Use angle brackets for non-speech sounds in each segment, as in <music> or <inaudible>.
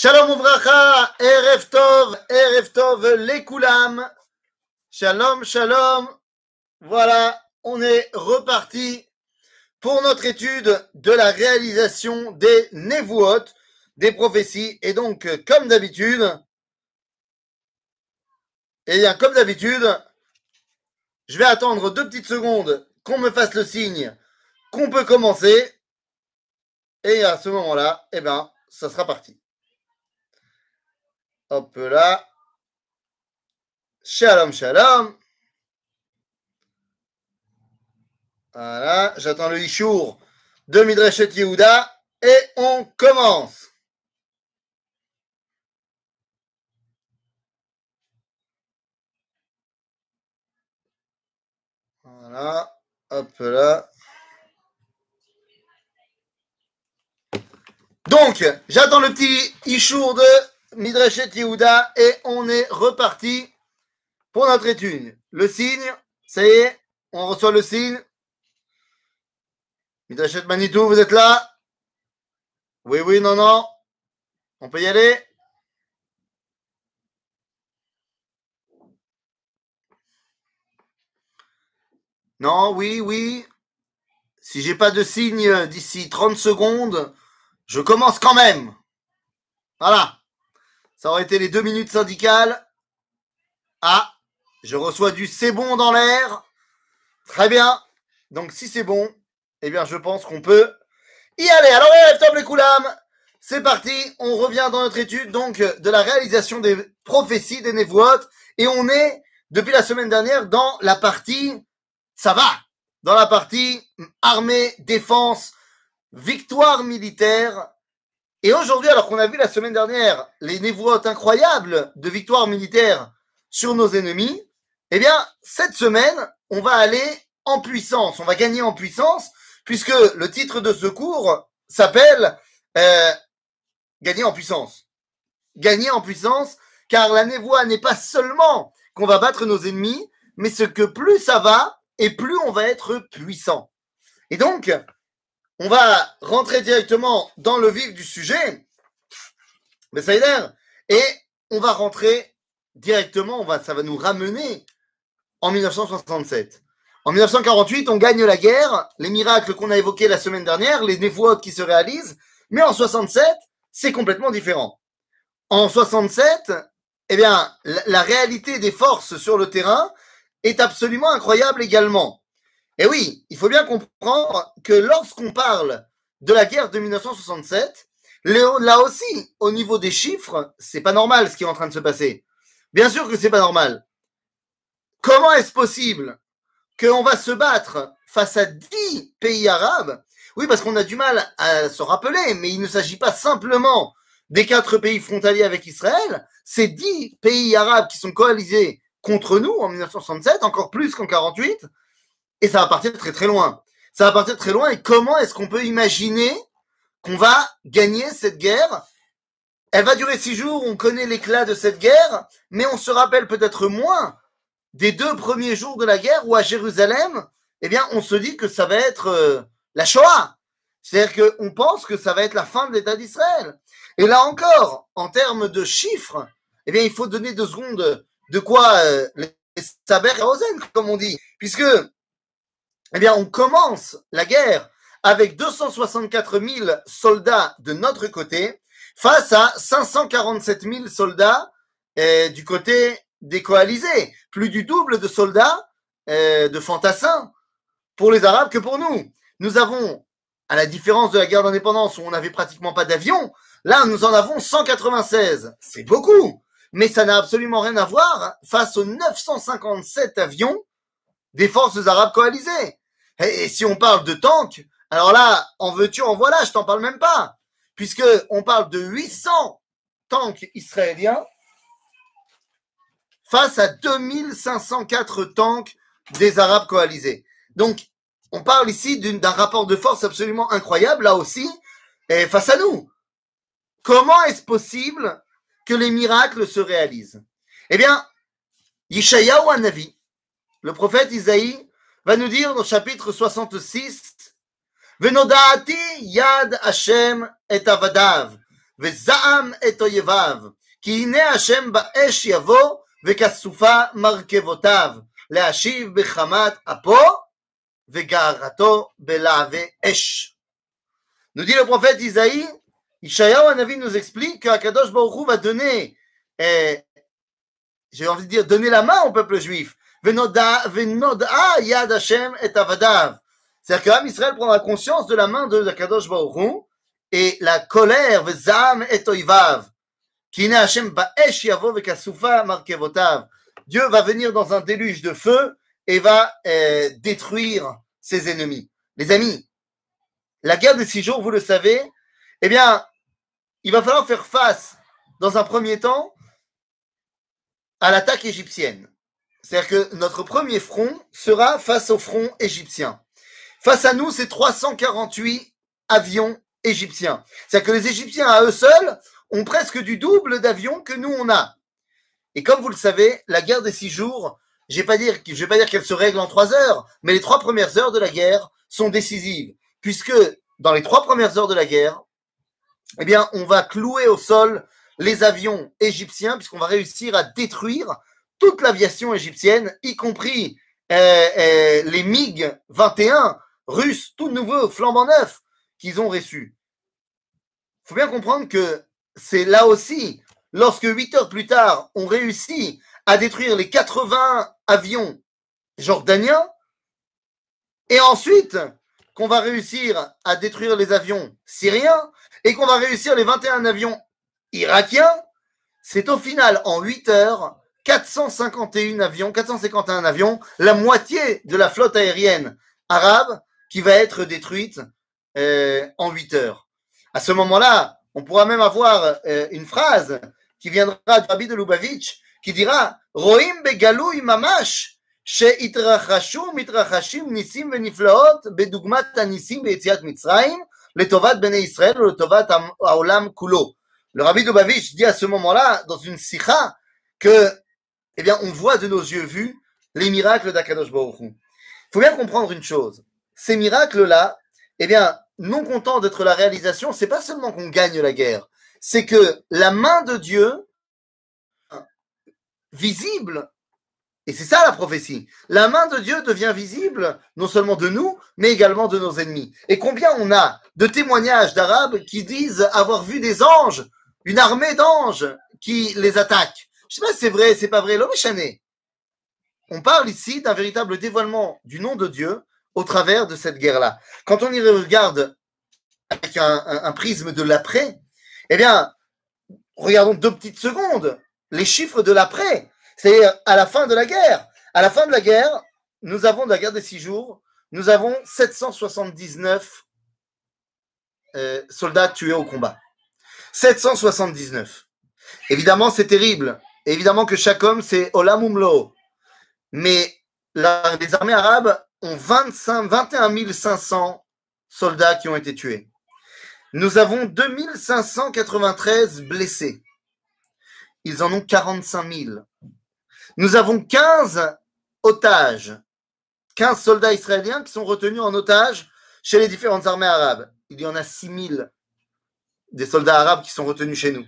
Shalom Uvracha, Erev Tov, Erev Tov, les Koulam. Shalom, shalom. Voilà, on est reparti pour notre étude de la réalisation des Nevuot, des prophéties. Et donc, comme d'habitude, et eh bien, comme d'habitude, je vais attendre deux petites secondes qu'on me fasse le signe qu'on peut commencer. Et à ce moment-là, eh bien, ça sera parti. Hop là. Shalom, shalom. Voilà, j'attends le Ishour de Midreshet Yehuda et on commence. Voilà, hop là. Donc, j'attends le petit Ishour de Midreshet Yehuda et on est reparti pour notre étude. Le signe, ça y est, on reçoit le signe. Midreshet Manitou, vous êtes là? Oui, oui, non, non. On peut y aller? Non, oui, oui. Si j'ai pas de signe d'ici 30 secondes, je commence quand même. Voilà. Ça aurait été les deux minutes syndicales. Ah, je reçois du c'est bon dans l'air. Très bien. Donc si c'est bon, eh bien je pense qu'on peut y aller. Alors top les Koulam, c'est parti. On revient dans notre étude donc de la réalisation des prophéties des Névoites. Et on est, depuis la semaine dernière, dans la partie ça va. Dans la partie armée, défense, victoire militaire. Et aujourd'hui, alors qu'on a vu la semaine dernière les névoites incroyables de victoire militaire sur nos ennemis, eh bien, cette semaine, on va aller en puissance, on va gagner en puissance, puisque le titre de ce cours s'appelle euh, Gagner en puissance. Gagner en puissance, car la névoie n'est pas seulement qu'on va battre nos ennemis, mais ce que plus ça va, et plus on va être puissant. Et donc, on va rentrer directement dans le vif du sujet, mais ça l'air, et on va rentrer directement, on va, ça va nous ramener en 1967. En 1948, on gagne la guerre, les miracles qu'on a évoqués la semaine dernière, les névoites qui se réalisent, mais en 67, c'est complètement différent. En 67, eh bien, la réalité des forces sur le terrain, est absolument incroyable également. Et oui, il faut bien comprendre que lorsqu'on parle de la guerre de 1967, là aussi, au niveau des chiffres, c'est pas normal ce qui est en train de se passer. Bien sûr que c'est pas normal. Comment est-ce possible qu'on va se battre face à dix pays arabes? Oui, parce qu'on a du mal à se rappeler, mais il ne s'agit pas simplement des quatre pays frontaliers avec Israël, c'est dix pays arabes qui sont coalisés contre nous en 1967, encore plus qu'en 48, et ça va partir très très loin. Ça va partir très loin, et comment est-ce qu'on peut imaginer qu'on va gagner cette guerre? Elle va durer six jours, on connaît l'éclat de cette guerre, mais on se rappelle peut-être moins des deux premiers jours de la guerre où à Jérusalem, eh bien, on se dit que ça va être euh, la Shoah. C'est-à-dire qu'on pense que ça va être la fin de l'État d'Israël. Et là encore, en termes de chiffres, eh bien, il faut donner deux secondes de quoi euh, les saber et comme on dit, puisque, eh bien, on commence la guerre avec 264 000 soldats de notre côté face à 547 000 soldats euh, du côté des coalisés, plus du double de soldats euh, de fantassins pour les Arabes que pour nous. Nous avons, à la différence de la guerre d'indépendance où on n'avait pratiquement pas d'avions, là nous en avons 196. C'est beaucoup mais ça n'a absolument rien à voir face aux 957 avions des forces arabes coalisées. Et, si on parle de tanks, alors là, en veux-tu, en voilà, je t'en parle même pas, puisque on parle de 800 tanks israéliens face à 2504 tanks des Arabes coalisés. Donc, on parle ici d'un rapport de force absolument incroyable, là aussi, et face à nous. Comment est-ce possible que les miracles se réalisent? Eh bien, Yishayahu Navi, le prophète Isaïe, va nous dire dans le chapitre 66, Venodati yad Hashem et avadav, וזעם את אויביו, כי הנה השם באש יבוא, וכסופה מרכבותיו, להשיב בחמת אפו, וגערתו בלהבי אש. Nous dit le prophète Isaïe, Ishayahu Hanavi nous explique qu'Akadosh Baruch Hu va donner, euh, j'ai envie de dire, donner la main au peuple juif. Venoda yad Hashem et avadav. C'est-à-dire que Israël prendra conscience de la main de Akadosh Baruch et la colère, vezam et oivav. Kine Hashem ba'esh yavo vekasufa markevotav. Dieu va venir dans un déluge de feu et va euh, détruire ses ennemis. Les amis, la guerre des six jours, vous le savez, eh bien, il va falloir faire face, dans un premier temps, à l'attaque égyptienne. C'est-à-dire que notre premier front sera face au front égyptien. Face à nous, c'est 348 avions égyptiens. C'est-à-dire que les Égyptiens, à eux seuls, ont presque du double d'avions que nous, on a. Et comme vous le savez, la guerre des six jours, je ne vais pas dire qu'elle se règle en trois heures, mais les trois premières heures de la guerre sont décisives puisque dans les trois premières heures de la guerre, eh bien, on va clouer au sol les avions égyptiens, puisqu'on va réussir à détruire toute l'aviation égyptienne, y compris euh, euh, les MiG 21 russes, tout nouveaux, flambant neufs, qu'ils ont reçus. Il faut bien comprendre que c'est là aussi, lorsque huit heures plus tard, on réussit à détruire les 80 avions jordaniens, et ensuite, qu'on va réussir à détruire les avions syriens et qu'on va réussir les 21 avions irakiens, c'est au final en 8 heures 451 avions, 451 avions, la moitié de la flotte aérienne arabe qui va être détruite euh, en 8 heures. À ce moment-là, on pourra même avoir une phrase qui viendra de Rabbi de Lubavitch qui dira Roim begalou mamash she'itrachashu mitrachashim nisim veniflaot bedugmat anisim be'etziat mitzrayim letovat bnei Israël letovat haolam kulo. Le Rabbi de Lubavitch dit à ce moment-là dans une sikha que eh bien, on voit de nos yeux vus les miracles d'Akadosh Baruch Il faut bien comprendre une chose. Ces miracles-là, eh bien, non content d'être la réalisation, c'est pas seulement qu'on gagne la guerre, c'est que la main de Dieu, visible, et c'est ça la prophétie. La main de Dieu devient visible, non seulement de nous, mais également de nos ennemis. Et combien on a de témoignages d'Arabes qui disent avoir vu des anges, une armée d'anges qui les attaquent. Je sais pas si c'est vrai, c'est pas vrai, l'homme est On parle ici d'un véritable dévoilement du nom de Dieu au travers de cette guerre-là. Quand on y regarde avec un, prisme de l'après, eh bien, regardons deux petites secondes les chiffres de l'après. C'est à la fin de la guerre. À la fin de la guerre, nous avons, de la guerre des six jours, nous avons 779 euh, soldats tués au combat. 779. Évidemment, c'est terrible. Évidemment que chaque homme, c'est Olamumlo. Mais les armées arabes ont 25, 21 500 soldats qui ont été tués. Nous avons 2593 blessés. Ils en ont 45 000. Nous avons 15 otages, 15 soldats israéliens qui sont retenus en otage chez les différentes armées arabes. Il y en a 6000 des soldats arabes qui sont retenus chez nous.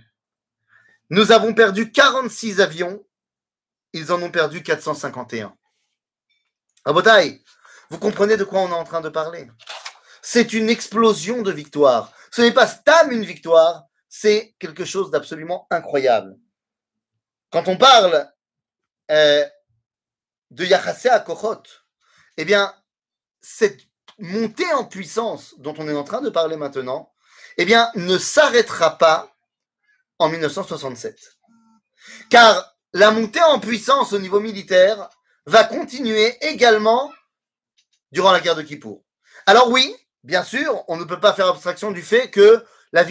Nous avons perdu 46 avions, ils en ont perdu 451. Abotaï, vous comprenez de quoi on est en train de parler? C'est une explosion de victoire. Ce n'est pas stam une victoire, c'est quelque chose d'absolument incroyable. Quand on parle euh, de Yachase à Kochot, eh bien, cette montée en puissance dont on est en train de parler maintenant, eh bien, ne s'arrêtera pas en 1967. Car la montée en puissance au niveau militaire va continuer également durant la guerre de Kippour. Alors oui, bien sûr, on ne peut pas faire abstraction du fait que la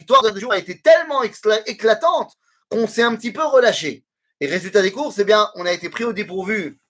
victoire de jour a été tellement éclatante qu'on s'est un petit peu relâché. Et résultat des courses, eh bien, on a été pris au dépourvu.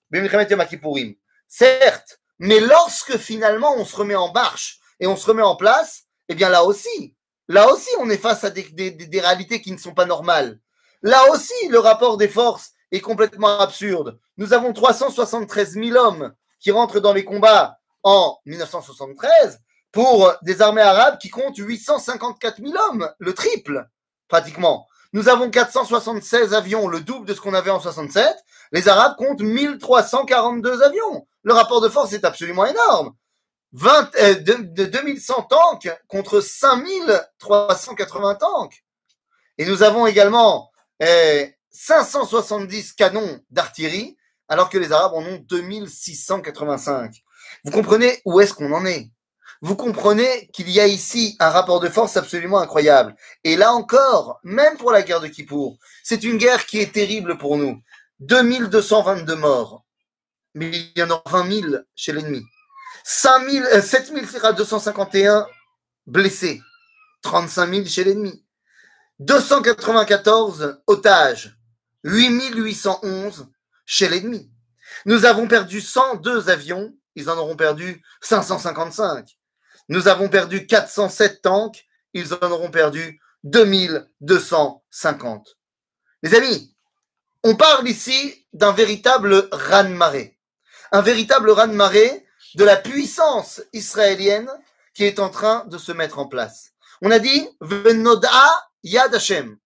Certes, mais lorsque finalement on se remet en marche et on se remet en place, eh bien là aussi, là aussi on est face à des, réalités qui ne sont pas normales. Là aussi, le rapport des forces est complètement absurde. Nous avons 373 000 hommes qui rentrent dans les combats en 1973 pour des armées arabes qui comptent 854 000 hommes, le triple, pratiquement. Nous avons 476 avions, le double de ce qu'on avait en 67. Les Arabes comptent 1342 avions. Le rapport de force est absolument énorme. 20, euh, de, 2100 tanks contre 5380 tanks. Et nous avons également 570 euh, canons d'artillerie, alors que les Arabes en ont 2685. Vous comprenez où est-ce qu'on en est? Vous comprenez qu'il y a ici un rapport de force absolument incroyable. Et là encore, même pour la guerre de Kippour, c'est une guerre qui est terrible pour nous. 2222 morts, mais il y en a 20 000 chez l'ennemi. 7251 blessés, 35 000 chez l'ennemi. 294 otages, 8811 chez l'ennemi. Nous avons perdu 102 avions, ils en auront perdu 555. Nous avons perdu 407 tanks, ils en auront perdu 2250. Les amis, on parle ici d'un véritable raz-de-marée. Un véritable raz-de-marée de la puissance israélienne qui est en train de se mettre en place. On a dit Venoda Yad Hashem.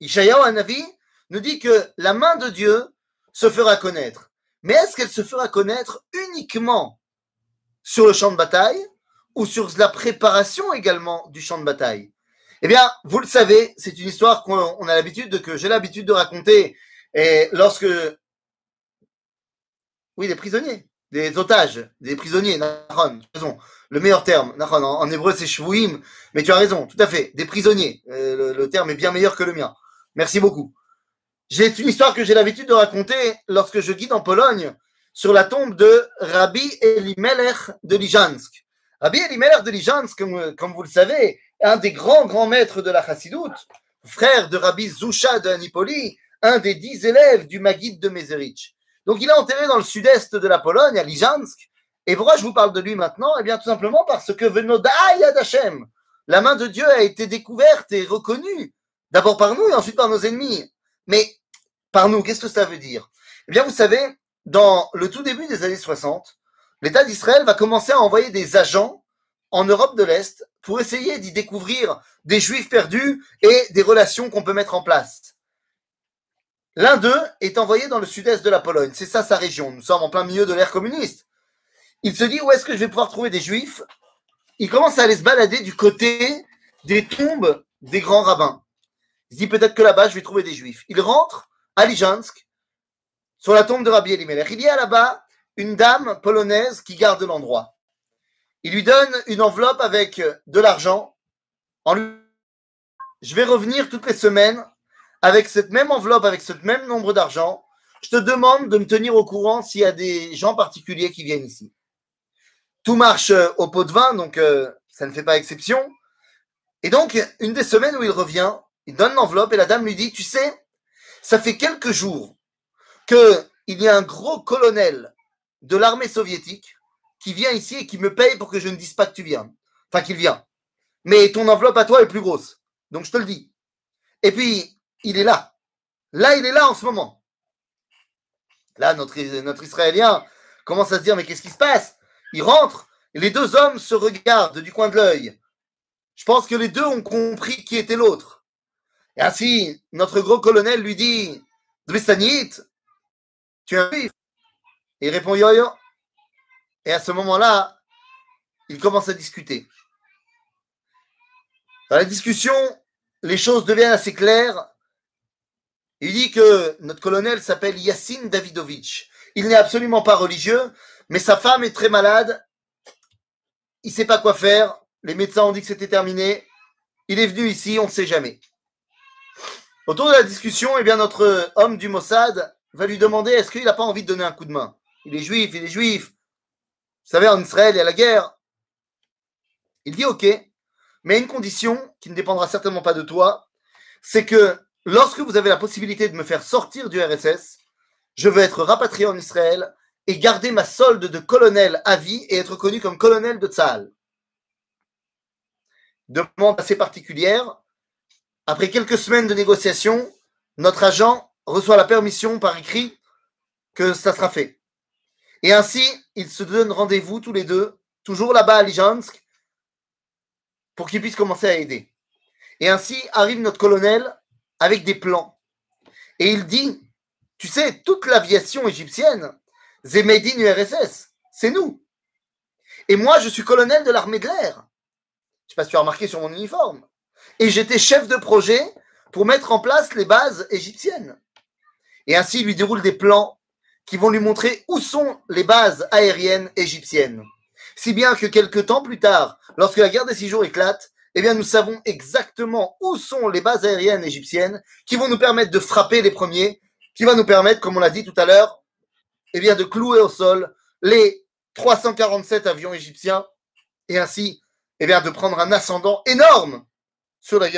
Ishayahu nous dit que la main de Dieu se fera connaître. Mais est-ce qu'elle se fera connaître uniquement sur le champ de bataille ou sur la préparation également du champ de bataille? Eh bien, vous le savez, c'est une histoire qu'on a l'habitude que j'ai l'habitude de raconter et lorsque oui, des prisonniers des otages, des prisonniers, Nahon, raison. Le meilleur terme, Nahon, en, hébreu c'est shvuim, mais tu as raison, tout à fait, des prisonniers. Euh, le, terme est bien meilleur que le mien. Merci beaucoup. J'ai une histoire que j'ai l'habitude de raconter lorsque je guide en Pologne sur la tombe de Rabbi Elimelech de Lijansk. Rabbi Elimelech de Lijansk, comme, comme, vous le savez, un des grands grands maîtres de la Chassidoute, frère de Rabbi Zusha de Anipoli, un des dix élèves du Maguide de Mezerich. Donc il est enterré dans le sud-est de la Pologne, à Lijansk. Et pourquoi je vous parle de lui maintenant? Eh bien tout simplement parce que Venodaya Hashem, la main de Dieu a été découverte et reconnue, d'abord par nous et ensuite par nos ennemis. Mais par nous, qu'est-ce que ça veut dire? Eh bien vous savez, dans le tout début des années 60, l'État d'Israël va commencer à envoyer des agents en Europe de l'Est pour essayer d'y découvrir des juifs perdus et des relations qu'on peut mettre en place. L'un d'eux est envoyé dans le sud-est de la Pologne. C'est ça sa région. Nous sommes en plein milieu de l'ère communiste. Il se dit où est-ce que je vais pouvoir trouver des juifs? Il commence à aller se balader du côté des tombes des grands rabbins. Il se dit peut-être que là-bas je vais trouver des juifs. Il rentre à Lijansk sur la tombe de Rabbi Elimelech. Il y a là-bas une dame polonaise qui garde l'endroit. Il lui donne une enveloppe avec de l'argent je vais revenir toutes les semaines avec cette même enveloppe, avec ce même nombre d'argent, je te demande de me tenir au courant s'il y a des gens particuliers qui viennent ici. Tout marche euh, au pot de vin, donc euh, ça ne fait pas exception. Et donc, une des semaines où il revient, il donne l'enveloppe et la dame lui dit, tu sais, ça fait quelques jours qu'il y a un gros colonel de l'armée soviétique qui vient ici et qui me paye pour que je ne dise pas que tu viens. Enfin, qu'il vient. Mais ton enveloppe à toi est plus grosse. Donc, je te le dis. Et puis, il est là. Là, il est là en ce moment. Là, notre, Israélien commence à se dire, mais qu'est-ce qui se passe? Il rentre, et les deux hommes se regardent du coin de l'œil. Je pense que les deux ont compris qui était l'autre. Et ainsi, notre gros colonel lui dit, Dvistanit, tu es un il répond, yo, yo. Et à ce moment-là, ils commencent à discuter. Dans la discussion, les choses deviennent assez claires il dit que notre colonel s'appelle Yassine Davidovitch. Il n'est absolument pas religieux, mais sa femme est très malade. Il ne sait pas quoi faire. Les médecins ont dit que c'était terminé. Il est venu ici, on ne sait jamais. Autour de la discussion, eh bien, notre homme du Mossad va lui demander est-ce qu'il n'a pas envie de donner un coup de main? Il est juif, il est juif. Vous savez, en Israël, il y a la guerre. Il dit ok, mais une condition qui ne dépendra certainement pas de toi, c'est que lorsque vous avez la possibilité de me faire sortir du RSS, je veux être rapatrié en Israël et garder ma solde de colonel à vie et être connu comme colonel de Tzahal. Demande assez particulière. Après quelques semaines de négociations, notre agent reçoit la permission par écrit que ça sera fait. Et ainsi, ils se donnent rendez-vous tous les deux toujours là-bas à Lijansk, pour qu'ils puissent commencer à aider. Et ainsi arrive notre colonel avec des plans. Et il dit, tu sais, toute l'aviation égyptienne, Zemedin URSS, c'est nous. Et moi, je suis colonel de l'armée de l'air. Je sais pas si tu as remarqué sur mon uniforme. Et j'étais chef de projet pour mettre en place les bases égyptiennes. Et ainsi, il lui déroule des plans qui vont lui montrer où sont les bases aériennes égyptiennes. Si bien que quelques temps plus tard, lorsque la guerre des six jours éclate, eh bien, nous savons exactement où sont les bases aériennes égyptiennes qui vont nous permettre de frapper les premiers, qui va nous permettre, comme on l'a dit tout à l'heure, eh bien, de clouer au sol les 347 avions égyptiens et ainsi, eh bien, de prendre un ascendant énorme sur la,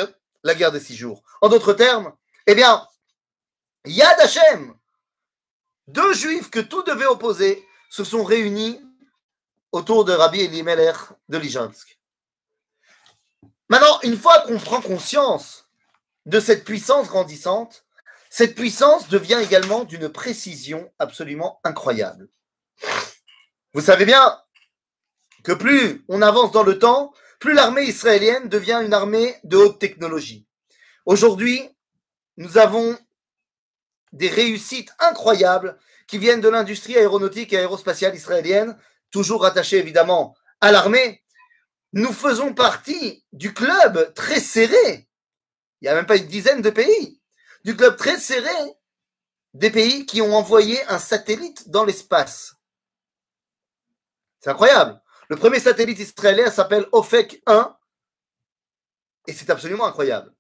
la guerre des six jours. En d'autres termes, eh bien, Yad Hashem, deux juifs que tout devait opposer, se sont réunis autour de Rabbi Elimelech de Lijansk. Maintenant, une fois qu'on prend conscience de cette puissance grandissante, cette puissance devient également d'une précision absolument incroyable. Vous savez bien que plus on avance dans le temps, plus l'armée israélienne devient une armée de haute technologie. Aujourd'hui, nous avons des réussites incroyables qui viennent de l'industrie aéronautique et aérospatiale israélienne, toujours rattachée évidemment à l'armée. Nous faisons partie du club très serré, il n'y a même pas une dizaine de pays, du club très serré des pays qui ont envoyé un satellite dans l'espace. C'est incroyable. Le premier satellite israélien s'appelle OFEC 1 et c'est absolument incroyable.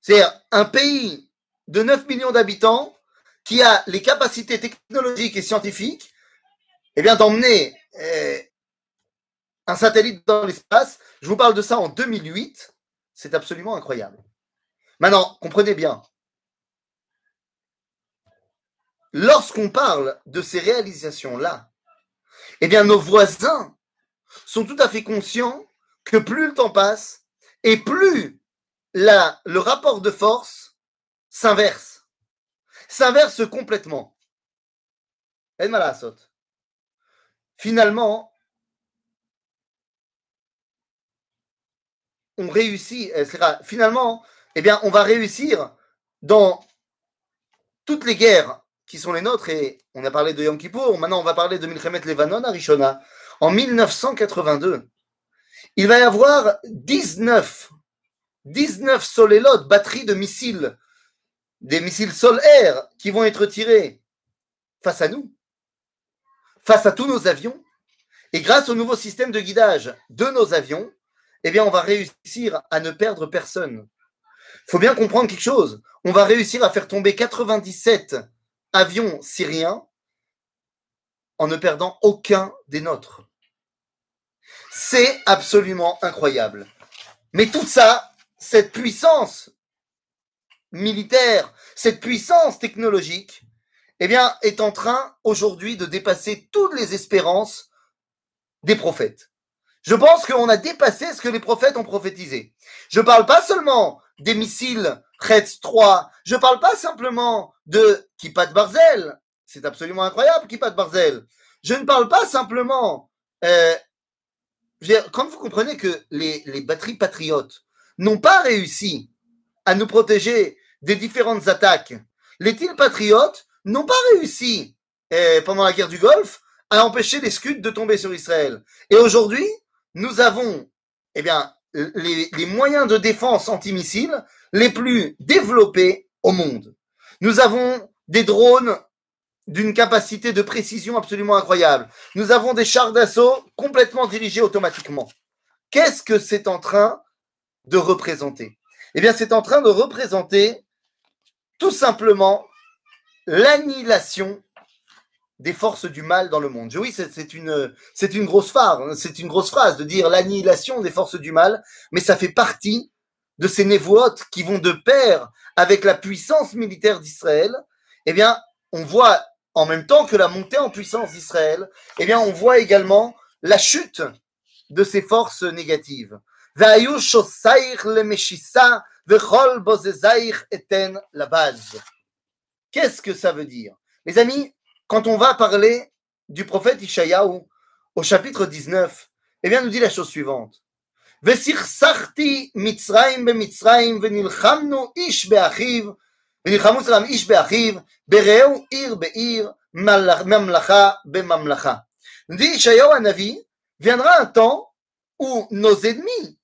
C'est un pays de 9 millions d'habitants qui a les capacités technologiques et scientifiques eh bien, d'emmener euh, un satellite dans l'espace. Je vous parle de ça en 2008. C'est absolument incroyable. Maintenant, comprenez bien. Lorsqu'on parle de ces réalisations-là, eh bien, nos voisins sont tout à fait conscients que plus le temps passe et plus la, le rapport de force s'inverse. S'inverse complètement. Finalement, on réussit, finalement, eh bien, on va réussir dans toutes les guerres qui sont les nôtres, et on a parlé de Yom Kippur, maintenant on va parler de Milchemet Levanon à Rishona, en 1982. Il va y avoir 19, 19 solélotes, batteries de missiles des missiles sol-air qui vont être tirés face à nous, face à tous nos avions. Et grâce au nouveau système de guidage de nos avions, eh bien, on va réussir à ne perdre personne. Il faut bien comprendre quelque chose. On va réussir à faire tomber 97 avions syriens en ne perdant aucun des nôtres. C'est absolument incroyable. Mais tout ça, cette puissance militaire, cette puissance technologique, eh bien, est en train aujourd'hui de dépasser toutes les espérances des prophètes. Je pense qu'on a dépassé ce que les prophètes ont prophétisé. Je parle pas seulement des missiles Khetz 3, je parle pas simplement de Kippat Barzel, c'est absolument incroyable Kippat Barzel. Je ne parle pas simplement, euh, quand vous comprenez que les, les batteries patriotes n'ont pas réussi à nous protéger des différentes attaques. Les îles patriotes n'ont pas réussi eh, pendant la guerre du Golfe à empêcher les Scuds de tomber sur Israël. Et aujourd'hui, nous avons eh bien, les, les moyens de défense antimissiles les plus développés au monde. Nous avons des drones d'une capacité de précision absolument incroyable. Nous avons des chars d'assaut complètement dirigés automatiquement. Qu'est-ce que c'est en train de représenter? Eh bien, c'est en train de représenter tout simplement l'annihilation des forces du mal dans le monde. Oui, c'est une, c'est une grosse phrase, hein, c'est une grosse phrase de dire l'annihilation des forces du mal, mais ça fait partie de ces névotes qui vont de pair avec la puissance militaire d'Israël. Eh bien, on voit en même temps que la montée en puissance d'Israël, eh bien, on voit également la chute de ces forces négatives. Qu'est-ce que ça veut dire? Les amis, quand on va parler du prophète Ishayahu au chapitre 19, eh bien, nous dit la chose suivante. וסכסכתי מצרים במצרים ונלחמנו איש באחיו, ונלחמו סלם איש באחיו, ברעהו עיר בעיר, ממלכה בממלכה. Dit Ishayahu Navi, viendra un temps où nos ennemis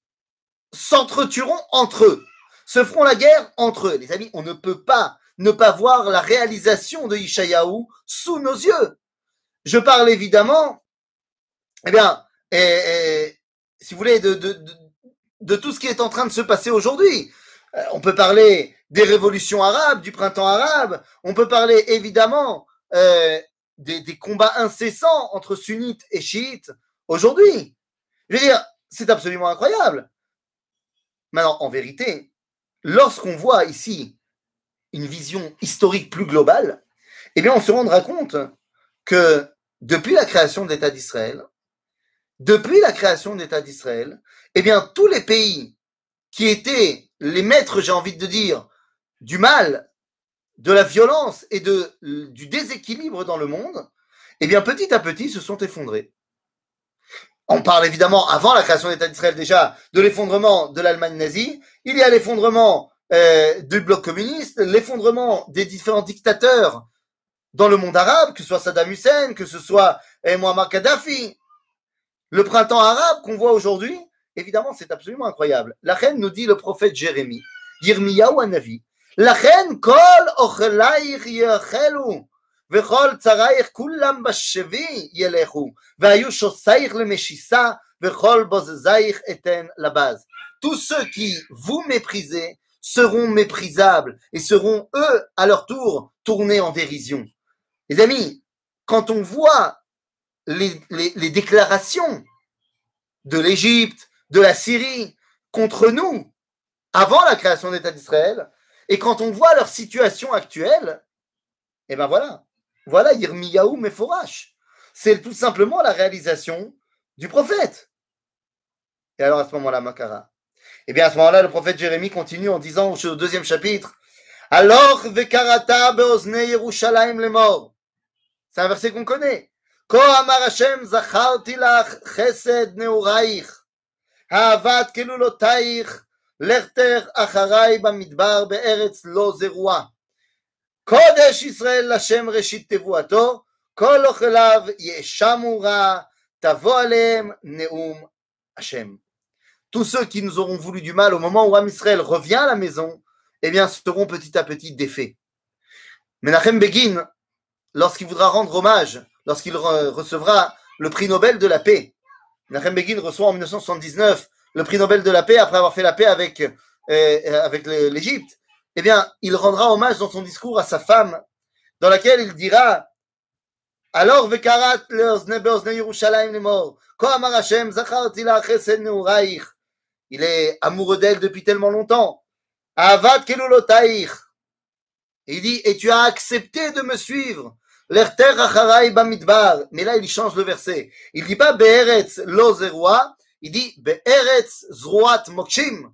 s'entretueront entre eux, se feront la guerre entre eux. Les amis, on ne peut pas ne pas voir la réalisation de Ishayahu sous nos yeux. Je parle évidemment, eh bien, et, et, si vous voulez, de, de, de, de, tout ce qui est en train de se passer aujourd'hui. Euh, on peut parler des révolutions arabes, du printemps arabe, on peut parler évidemment euh, des, des, combats incessants entre sunnites et chiites aujourd'hui. Je veux dire, c'est absolument incroyable. Maintenant, en vérité, lorsqu'on voit ici une vision historique plus globale, eh bien, on se rendra compte que depuis la création de l'État d'Israël, depuis la création de l'État d'Israël, eh bien, tous les pays qui étaient les maîtres, j'ai envie de dire, du mal, de la violence et du déséquilibre dans le monde, eh bien, petit à petit, se sont effondrés. On parle évidemment, avant la création de l'État d'Israël déjà, de l'effondrement de l'Allemagne nazie. Il y a l'effondrement euh, du bloc communiste, l'effondrement des différents dictateurs dans le monde arabe, que ce soit Saddam Hussein, que ce soit eh, Muammar Kadhafi, le printemps arabe qu'on voit aujourd'hui, évidemment, c'est absolument incroyable. La reine nous dit le prophète Jérémie, Yirmiyahu Anavi, la reine kol ochlaich yachelu, vechol tsaraich kulam bashevi yelechu, vayu shosaich le meshissa, vechol bozezaich eten la base. Tous ceux qui vous méprisez, seront méprisables et seront eux, à leur tour, tournés en dérision. Les amis, quand on voit les, déclarations de l'Égypte, de la Syrie contre nous avant la création de l'État d'Israël, et quand on voit leur situation actuelle, et ben voilà, voilà Yirmiyahu Meforash. C'est tout simplement la réalisation du prophète. Et alors à ce moment-là, Makara. Et bien à ce moment-là, le prophète Jérémie continue en disant au deuxième chapitre, alors vekarata beozne Yerushalayim lemor. C'est un verset qu'on connaît. כה אמר השם זכרתי לך חסד נעורייך, אהבת כלולותייך, לכתך אחריי במדבר בארץ לא זרועה. קודש ישראל לשם ראשית תבואתו, כל אוכליו יאשמו רע, תבוא עליהם נאום השם. Tous ceux qui nous auront voulu du mal au moment où Am Israël revient à la maison, eh bien, seront petit à petit défaits. Menachem Begin, lorsqu'il voudra rendre hommage lorsqu'il recevra le prix Nobel de la paix. Menachem Begin reçoit en 1979 le prix Nobel de la paix après avoir fait la paix avec, euh, avec l'Égypte. Eh bien, il rendra hommage dans son discours à sa femme, dans laquelle il dira alors chesed neuraich. Il est amoureux d'elle depuis tellement longtemps. Kelulotaich. Il dit, et tu as accepté de me suivre. L'erter. Mais là, il change le verset. Il dit pas be'eretz lo zerua. Il dit be'eretz zruat mokshim.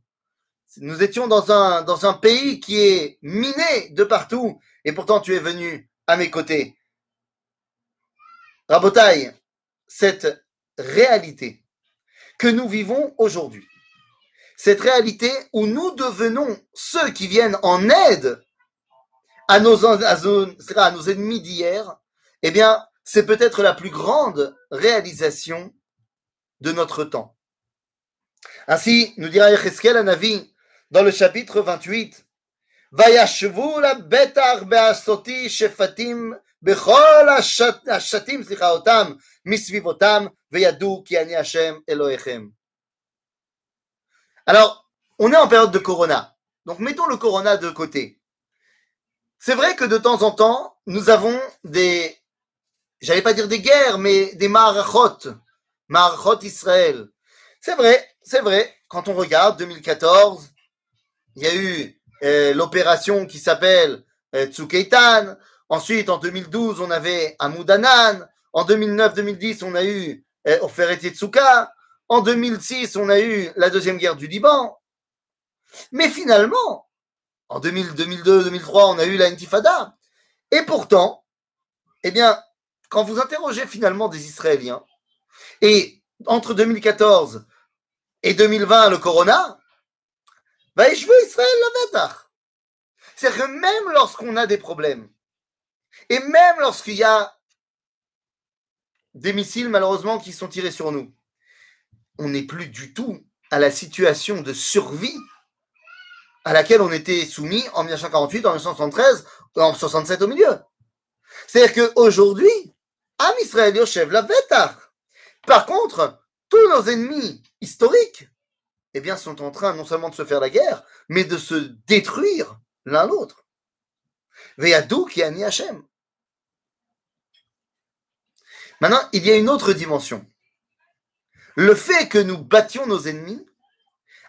Nous étions dans un, dans un pays qui est miné de partout. Et pourtant, tu es venu à mes côtés. Rabotai, cette réalité que nous vivons aujourd'hui, cette réalité où nous devenons ceux qui viennent en aide à nos, à nos, à nos ennemis d'hier, eh bien, c'est peut-être la plus grande réalisation de notre temps. Ainsi, nous dira Yecheskel Anavi dans le chapitre 28, וישבו לבטח בעשותי שפטים בכל השת, השתים, סליחה, אותם מסביבותם, וידעו כי אני השם אלוהיכם. Alors, on est en période de Corona. Donc, mettons le Corona de côté. C'est vrai que de temps en temps, nous avons des, j'allais pas dire des guerres, mais des marachot, marachot Israël. C'est vrai, c'est vrai. Quand on regarde 2014, il y a eu euh, l'opération qui s'appelle euh. Ensuite, en 2012, on avait Amoudanan. En 2009-2010, on a eu euh, Oferet Yetsuka. En 2006, on a eu la deuxième guerre du Liban. Mais finalement, en 2000, 2002, 2003, on a eu la Intifada. Et pourtant, eh bien, quand vous interrogez finalement des Israéliens, et entre 2014 et 2020, le corona, va échouer Israël le C'est-à-dire que même lorsqu'on a des problèmes, et même lorsqu'il y a des missiles malheureusement qui sont tirés sur nous, on n'est plus du tout à la situation de survie à laquelle on était soumis en 1948, en 1973, en 1967 au milieu. C'est-à-dire qu'aujourd'hui, Am Israël Yoshev la Par contre, tous nos ennemis historiques, eh bien, sont en train non seulement de se faire la guerre, mais de se détruire l'un l'autre. Veyadou qui a ni Hachem. Maintenant, il y a une autre dimension. Le fait que nous battions nos ennemis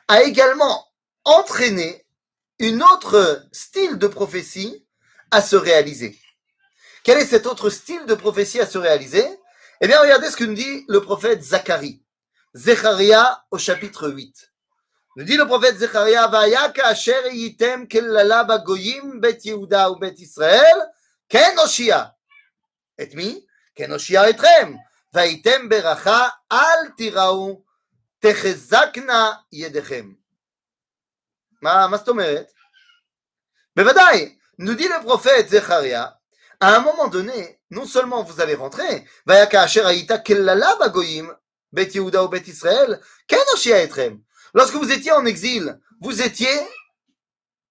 a également entraîné une autre style de prophétie à se réaliser. Quel est cet autre style de prophétie à se réaliser? Eh bien, regardez ce que nous dit le prophète Zacharie. Zecharia au chapitre 8. Nous dit le prophète Zecharia, Vaya asher yitem kellala bagoyim bet Yehuda ou bet Israël, ken Oshia. Et mi? Etrem. Vaitem beracha al tiraou techezakna yedechem. מה, מה זאת אומרת? בוודאי, nous dit le prophète Zecharia, à un moment donné, non seulement vous allez rentrer, Lorsque vous étiez en exil, vous étiez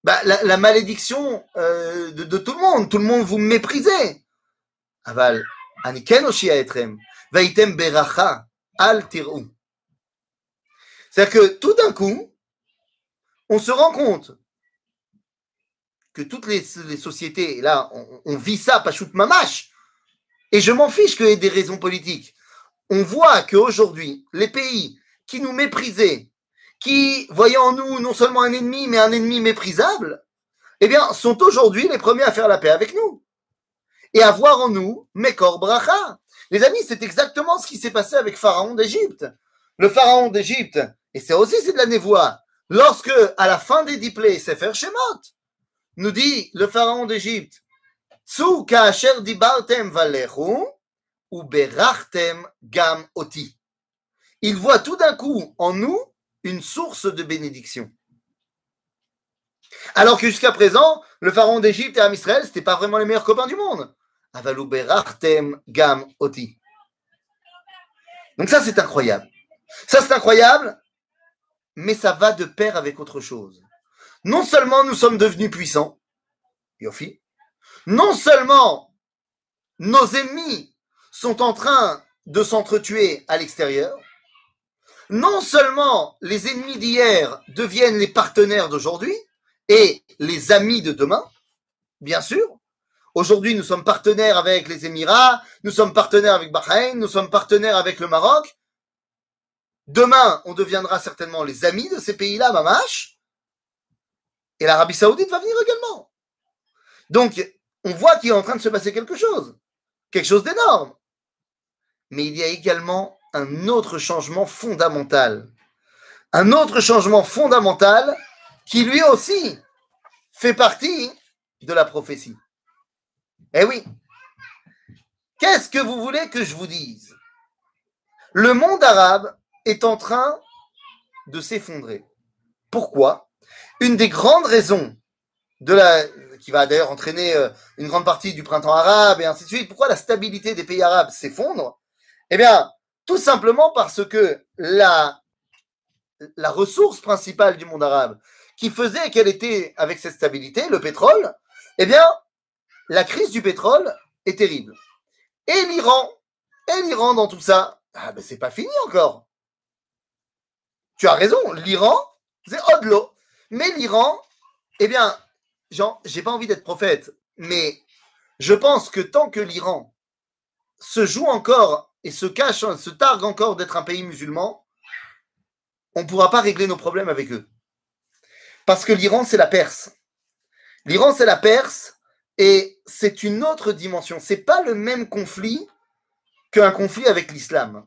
bah, la, malédiction euh, de, tout le monde. Tout le monde vous méprisait. Aval, beracha al C'est-à-dire que tout d'un coup, on se rend compte que toutes les, sociétés, là, on, vit ça, pas shoot mamache, et je m'en fiche qu'il y ait des raisons politiques. On voit qu'aujourd'hui, les pays qui nous méprisaient, qui voyaient en nous non seulement un ennemi, mais un ennemi méprisable, eh bien, sont aujourd'hui les premiers à faire la paix avec nous. Et à voir en nous Mekor Bracha. Les amis, c'est exactement ce qui s'est passé avec Pharaon d'Égypte. Le Pharaon d'Égypte, et c'est aussi c'est de la névoie, lorsque, à la fin des diplés, c'est faire Shemot, nous dit le pharaon d'Égypte, dibartem ou gam oti. Il voit tout d'un coup en nous une source de bénédiction. Alors que jusqu'à présent, le pharaon d'Égypte et Am Israël, ce n'étaient pas vraiment les meilleurs copains du monde. Gam. Donc ça, c'est incroyable. Ça, c'est incroyable, mais ça va de pair avec autre chose non seulement nous sommes devenus puissants, Yofi, non seulement nos ennemis sont en train de s'entretuer à l'extérieur, non seulement les ennemis d'hier deviennent les partenaires d'aujourd'hui et les amis de demain, bien sûr. Aujourd'hui, nous sommes partenaires avec les Émirats, nous sommes partenaires avec Bahreïn, nous sommes partenaires avec le Maroc. Demain, on deviendra certainement les amis de ces pays-là, Mamash. Et l'Arabie Saoudite va venir également. Donc, on voit qu'il est en train de se passer quelque chose. Quelque chose d'énorme. Mais il y a également un autre changement fondamental. Un autre changement fondamental qui lui aussi fait partie de la prophétie. Eh oui. Qu'est-ce que vous voulez que je vous dise? Le monde arabe est en train de s'effondrer. Pourquoi? Une des grandes raisons de la, qui va d'ailleurs entraîner euh, une grande partie du printemps arabe et ainsi de suite, pourquoi la stabilité des pays arabes s'effondre? Eh bien, tout simplement parce que la, la ressource principale du monde arabe, qui faisait qu'elle était avec cette stabilité, le pétrole, eh bien, la crise du pétrole est terrible. Et l'Iran, et l'Iran dans tout ça, ah ben c'est pas fini encore. Tu as raison, l'Iran, c'est Odlo. Mais l'Iran, eh bien, Jean, j'ai pas envie d'être prophète, mais je pense que tant que l'Iran se joue encore et se cache, se targue encore d'être un pays musulman, on ne pourra pas régler nos problèmes avec eux. Parce que l'Iran, c'est la Perse. L'Iran, c'est la Perse et c'est une autre dimension. C'est pas le même conflit qu'un conflit avec l'islam.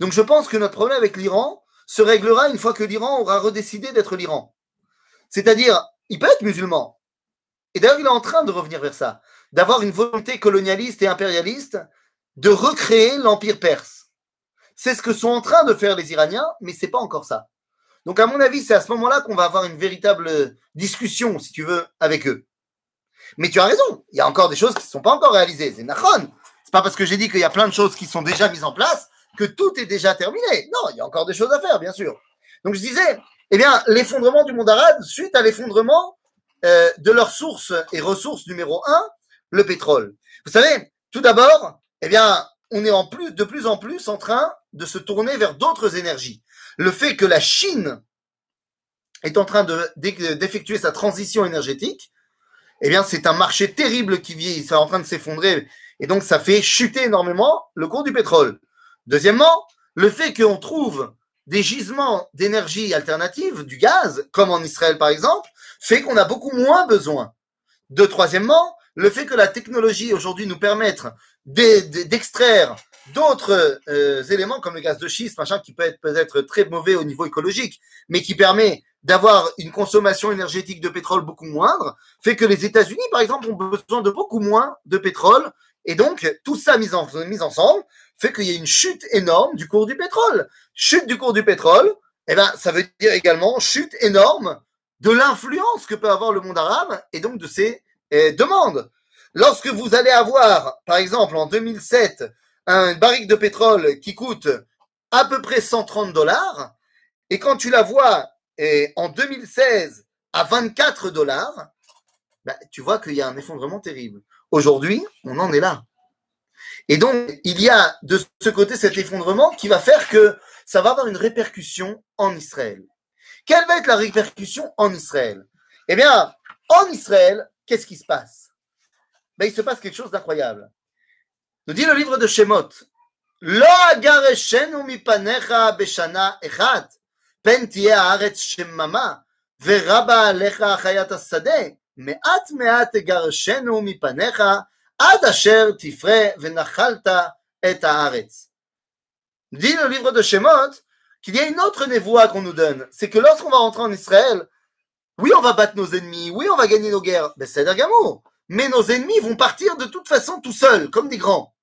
Donc je pense que notre problème avec l'Iran se réglera une fois que l'Iran aura redécidé d'être l'Iran. C'est-à-dire, il peut être musulman. Et d'ailleurs, il est en train de revenir vers ça, d'avoir une volonté colonialiste et impérialiste de recréer l'empire perse. C'est ce que sont en train de faire les Iraniens, mais c'est pas encore ça. Donc, à mon avis, c'est à ce moment-là qu'on va avoir une véritable discussion, si tu veux, avec eux. Mais tu as raison, il y a encore des choses qui ne sont pas encore réalisées. C'est Nachon. C'est pas parce que j'ai dit qu'il y a plein de choses qui sont déjà mises en place que tout est déjà terminé. Non, il y a encore des choses à faire, bien sûr. Donc, je disais, eh bien, l'effondrement du monde arabe, suite à l'effondrement euh, de leur source et ressource numéro un, le pétrole. Vous savez, tout d'abord, eh bien, on est en plus, de plus en plus en train de se tourner vers d'autres énergies. Le fait que la Chine est en train d'effectuer sa transition énergétique, eh bien, c'est un marché terrible qui vit, c'est en train de s'effondrer, et donc ça fait chuter énormément le cours du pétrole. Deuxièmement, le fait qu'on trouve des gisements d'énergie alternative, du gaz, comme en Israël par exemple, fait qu'on a beaucoup moins besoin. De troisièmement, le fait que la technologie aujourd'hui nous permette d'extraire d'autres euh, éléments comme le gaz de schiste, machin, qui peut être peut-être très mauvais au niveau écologique, mais qui permet d'avoir une consommation énergétique de pétrole beaucoup moindre, fait que les États-Unis, par exemple, ont besoin de beaucoup moins de pétrole. Et donc, tout ça mis, en, mis ensemble fait qu'il y a une chute énorme du cours du pétrole. Chute du cours du pétrole, eh ben, ça veut dire également chute énorme de l'influence que peut avoir le monde arabe et donc de ses eh, demandes. Lorsque vous allez avoir, par exemple, en 2007, un barrique de pétrole qui coûte à peu près 130 dollars, et quand tu la vois et en 2016 à 24 dollars, bah, tu vois qu'il y a un effondrement terrible. Aujourd'hui, on en est là. Et donc, il y a de ce côté cet effondrement qui va faire que ça va avoir une répercussion en Israël. Quelle va être la répercussion en Israël? Eh bien, en Israël, qu'est-ce qui se passe? Ben, Il se passe quelque chose d'incroyable. Nous dit le livre de Shemot, Lo beshana echat, פן תהיה הארץ שממה, ורבה עליך חיית השדה, מעט מעט תגרשנו מפניך, עד אשר תפרה ונחלת את הארץ. Dit le livre de Shemot qu'il y a une autre névoie qu'on nous donne. C'est que lorsqu'on va rentrer en Israël, oui, on va battre nos ennemis, oui, on va gagner nos guerres, ben, c'est Gamour. Mais nos ennemis vont partir de toute façon tout seuls, comme des grands.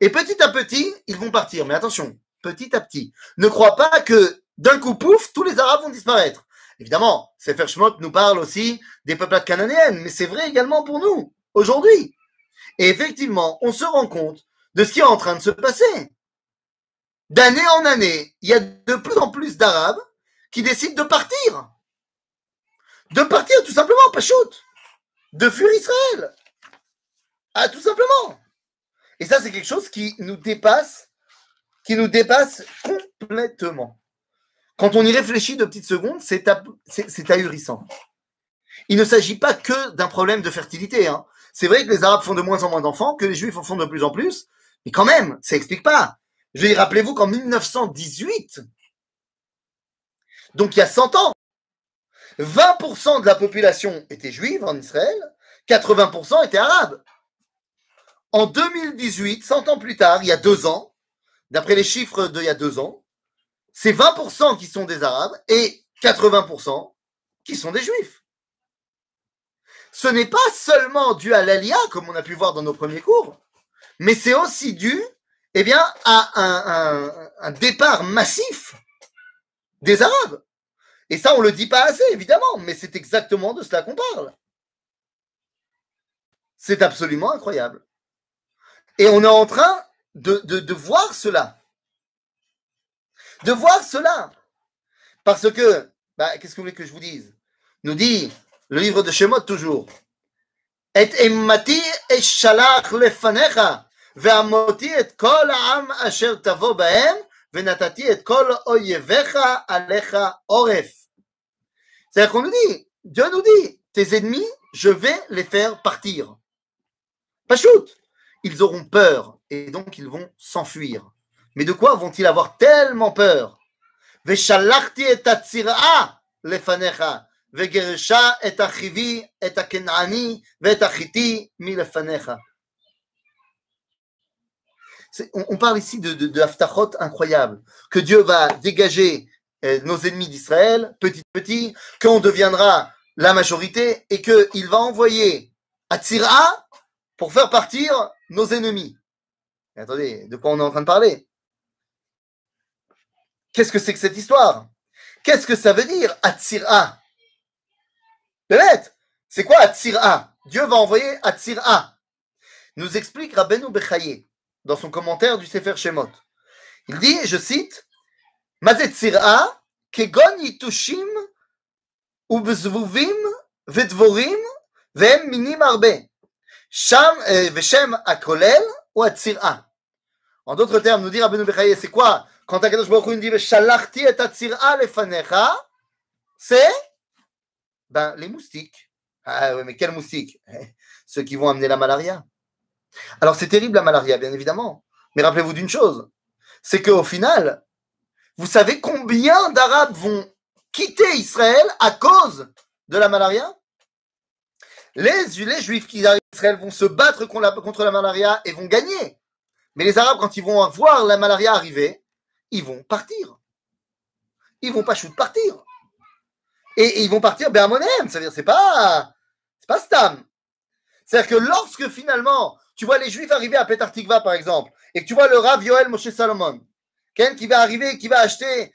Et petit à petit, ils vont partir. Mais attention, petit à petit. Ne crois pas que d'un coup, pouf, tous les Arabes vont disparaître. Évidemment, Sefer Shemot nous parle aussi des peuplades cananéennes, mais c'est vrai également pour nous, aujourd'hui. Et effectivement, on se rend compte de ce qui est en train de se passer. D'année en année, il y a de plus en plus d'Arabes qui décident de partir. De partir tout simplement, pas shoot. De fuir Israël. Ah, tout simplement. Et ça, c'est quelque chose qui nous dépasse qui nous dépasse complètement. Quand on y réfléchit de petites secondes, c'est ahurissant. Il ne s'agit pas que d'un problème de fertilité. Hein. C'est vrai que les Arabes font de moins en moins d'enfants, que les Juifs en font de plus en plus, mais quand même, ça n'explique pas. Je vais rappelez-vous qu'en 1918, donc il y a 100 ans, 20% de la population était juive en Israël, 80% étaient arabes. En 2018, 100 ans plus tard, il y a deux ans, d'après les chiffres d'il y a deux ans, c'est 20% qui sont des Arabes et 80% qui sont des Juifs. Ce n'est pas seulement dû à l'Alia, comme on a pu voir dans nos premiers cours, mais c'est aussi dû eh bien, à un, départ massif des Arabes. Et ça, on ne le dit pas assez, évidemment, mais c'est exactement de cela qu'on parle. C'est absolument incroyable. Et on est en train de, voir cela. De voir cela. Parce que, bah, qu'est-ce que vous voulez que je vous dise? Nous dit le livre de Shemot toujours. Et emmati et shalach lefanecha, ve'amoti et kol ha'am asher tavo ba'em, ve'natati et kol oyevecha alecha oref. C'est-à-dire qu'on nous dit, Dieu nous dit, tes ennemis, je vais les faire partir. Pas shoot. Ils auront peur et donc ils vont s'enfuir. Mais de quoi vont-ils avoir tellement peur? On, parle ici de, de, incroyable, que Dieu va dégager euh, nos ennemis d'Israël, petit à petit, qu'on deviendra la majorité et qu'il va envoyer à pour faire partir nos ennemis attendez, de quoi on est en train de parler? Qu'est-ce que c'est que cette histoire? Qu'est-ce que ça veut dire Atsira? Bête C'est quoi Atsira? Dieu va envoyer Atsira. Nous explique Rabbeinu Bechaye dans son commentaire du Sefer Shemot. Il dit, je cite, Mazet Tsira, kegon yitushim ubezvuvim vedvorim vem minim arbe. Sham euh, veshem akolel ou atzira? En d'autres termes, nous dire Rabbeinu Bechaye, c'est quoi? Quand Akadosh Baruch Hu dit Shalachti et atzira lefanecha, c'est ben, les moustiques. Ah ouais, mais quels moustiques? <laughs> Ceux qui vont amener la malaria. Alors c'est terrible la malaria, bien évidemment. Mais rappelez-vous d'une chose, c'est qu'au final, vous savez combien d'Arabes vont quitter Israël à cause de la malaria? Les, les Juifs qui arrivent Israël vont se battre contre la malaria et vont gagner. Mais les Arabes, quand ils vont voir la malaria arriver, ils vont partir. Ils vont pas shoot partir. Et, ils vont partir Bermonem. C'est-à-dire, c'est pas, c'est pas Stam. C'est-à-dire que lorsque finalement, tu vois les Juifs arriver à Petar Tikva, par exemple, et que tu vois le Rav Yoel Moshe Salomon, qui va arriver, qui va acheter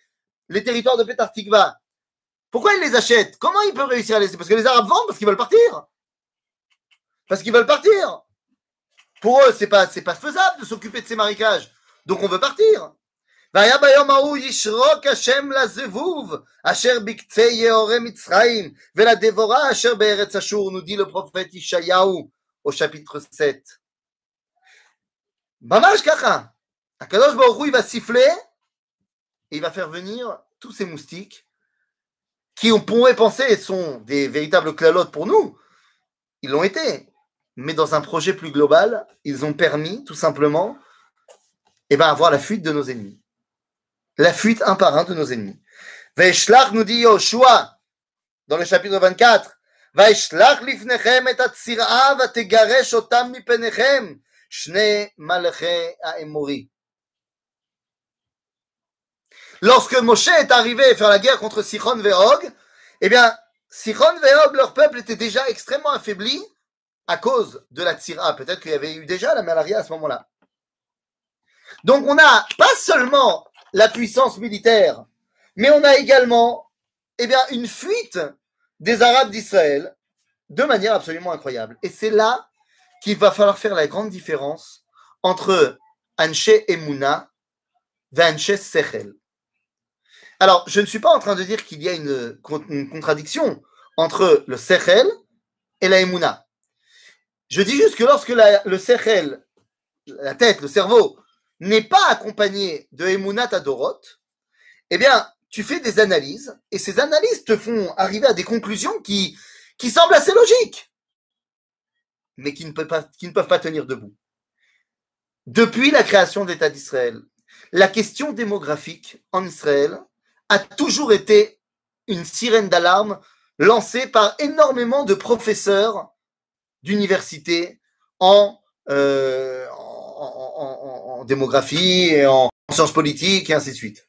les territoires de Petar Tikva, pourquoi il les achète Comment il peut réussir à les Parce que les Arabes vendent parce qu'ils veulent partir parce qu'ils veulent partir. Pour eux, c'est pas, c'est pas faisable de s'occuper de ces marécages. Donc on veut partir. nous dit le prophète Ishayahu au chapitre 7. Il va siffler et il va faire venir tous ces moustiques qui on pourrait penser sont des véritables clalotes pour nous. Ils l'ont été mais dans un projet plus global, ils ont permis tout simplement eh ben, avoir la fuite de nos ennemis la fuite un par un de nos ennemis. Vaishlach nous dit Yoshua dans le chapitre 24. Vaishlach lifnechem et atzira vategaresh otam mipenechem shne malche aemori. Lorsque Moshe est arrivé faire la guerre contre Sichon et eh bien, Sichon et leur peuple était déjà extrêmement affaibli à cause de la Tsira. Peut-être qu'il y avait eu déjà la malaria à ce moment-là. Donc on a pas seulement la puissance militaire, mais on a également eh une fuite des Arabes d'Israël de manière absolument incroyable. Et c'est là qu'il va falloir faire la grande différence entre Anche Emouna et Anche Sechel. Alors, je ne suis pas en train de dire qu'il y a une, contradiction entre le Sechel et la Emouna. Je dis juste que lorsque le Sechel, la tête, le cerveau, n'est pas accompagné de Emunat Adorot, eh bien, tu fais des analyses et ces analyses te font arriver à des conclusions qui, semblent assez logiques, mais qui ne, peuvent pas, qui ne peuvent pas tenir debout. Depuis la création de l'État d'Israël, la question démographique en Israël a toujours été une sirène d'alarme lancée par énormément de professeurs d'université en, euh, en, démographie et en sciences politiques et ainsi de suite.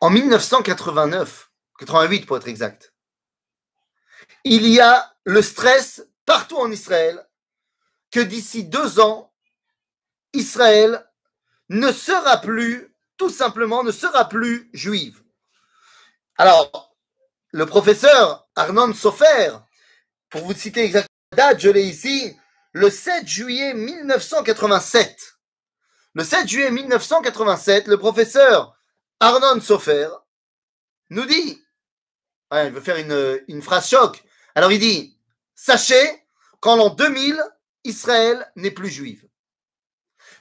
En 1989, 88 pour être exact, il y a le stress partout en Israël que d'ici deux ans, Israël ne sera plus, tout simplement, ne sera plus juive. Alors, le professeur Arnon Sofer, pour vous citer exactement la date, je l'ai ici, le 7 juillet 1987. Le 7 juillet 1987, le professeur Arnon Sofer nous dit, il veut faire une, phrase choc, alors il dit, sachez qu'en l'an 2000, Israël n'est plus juive.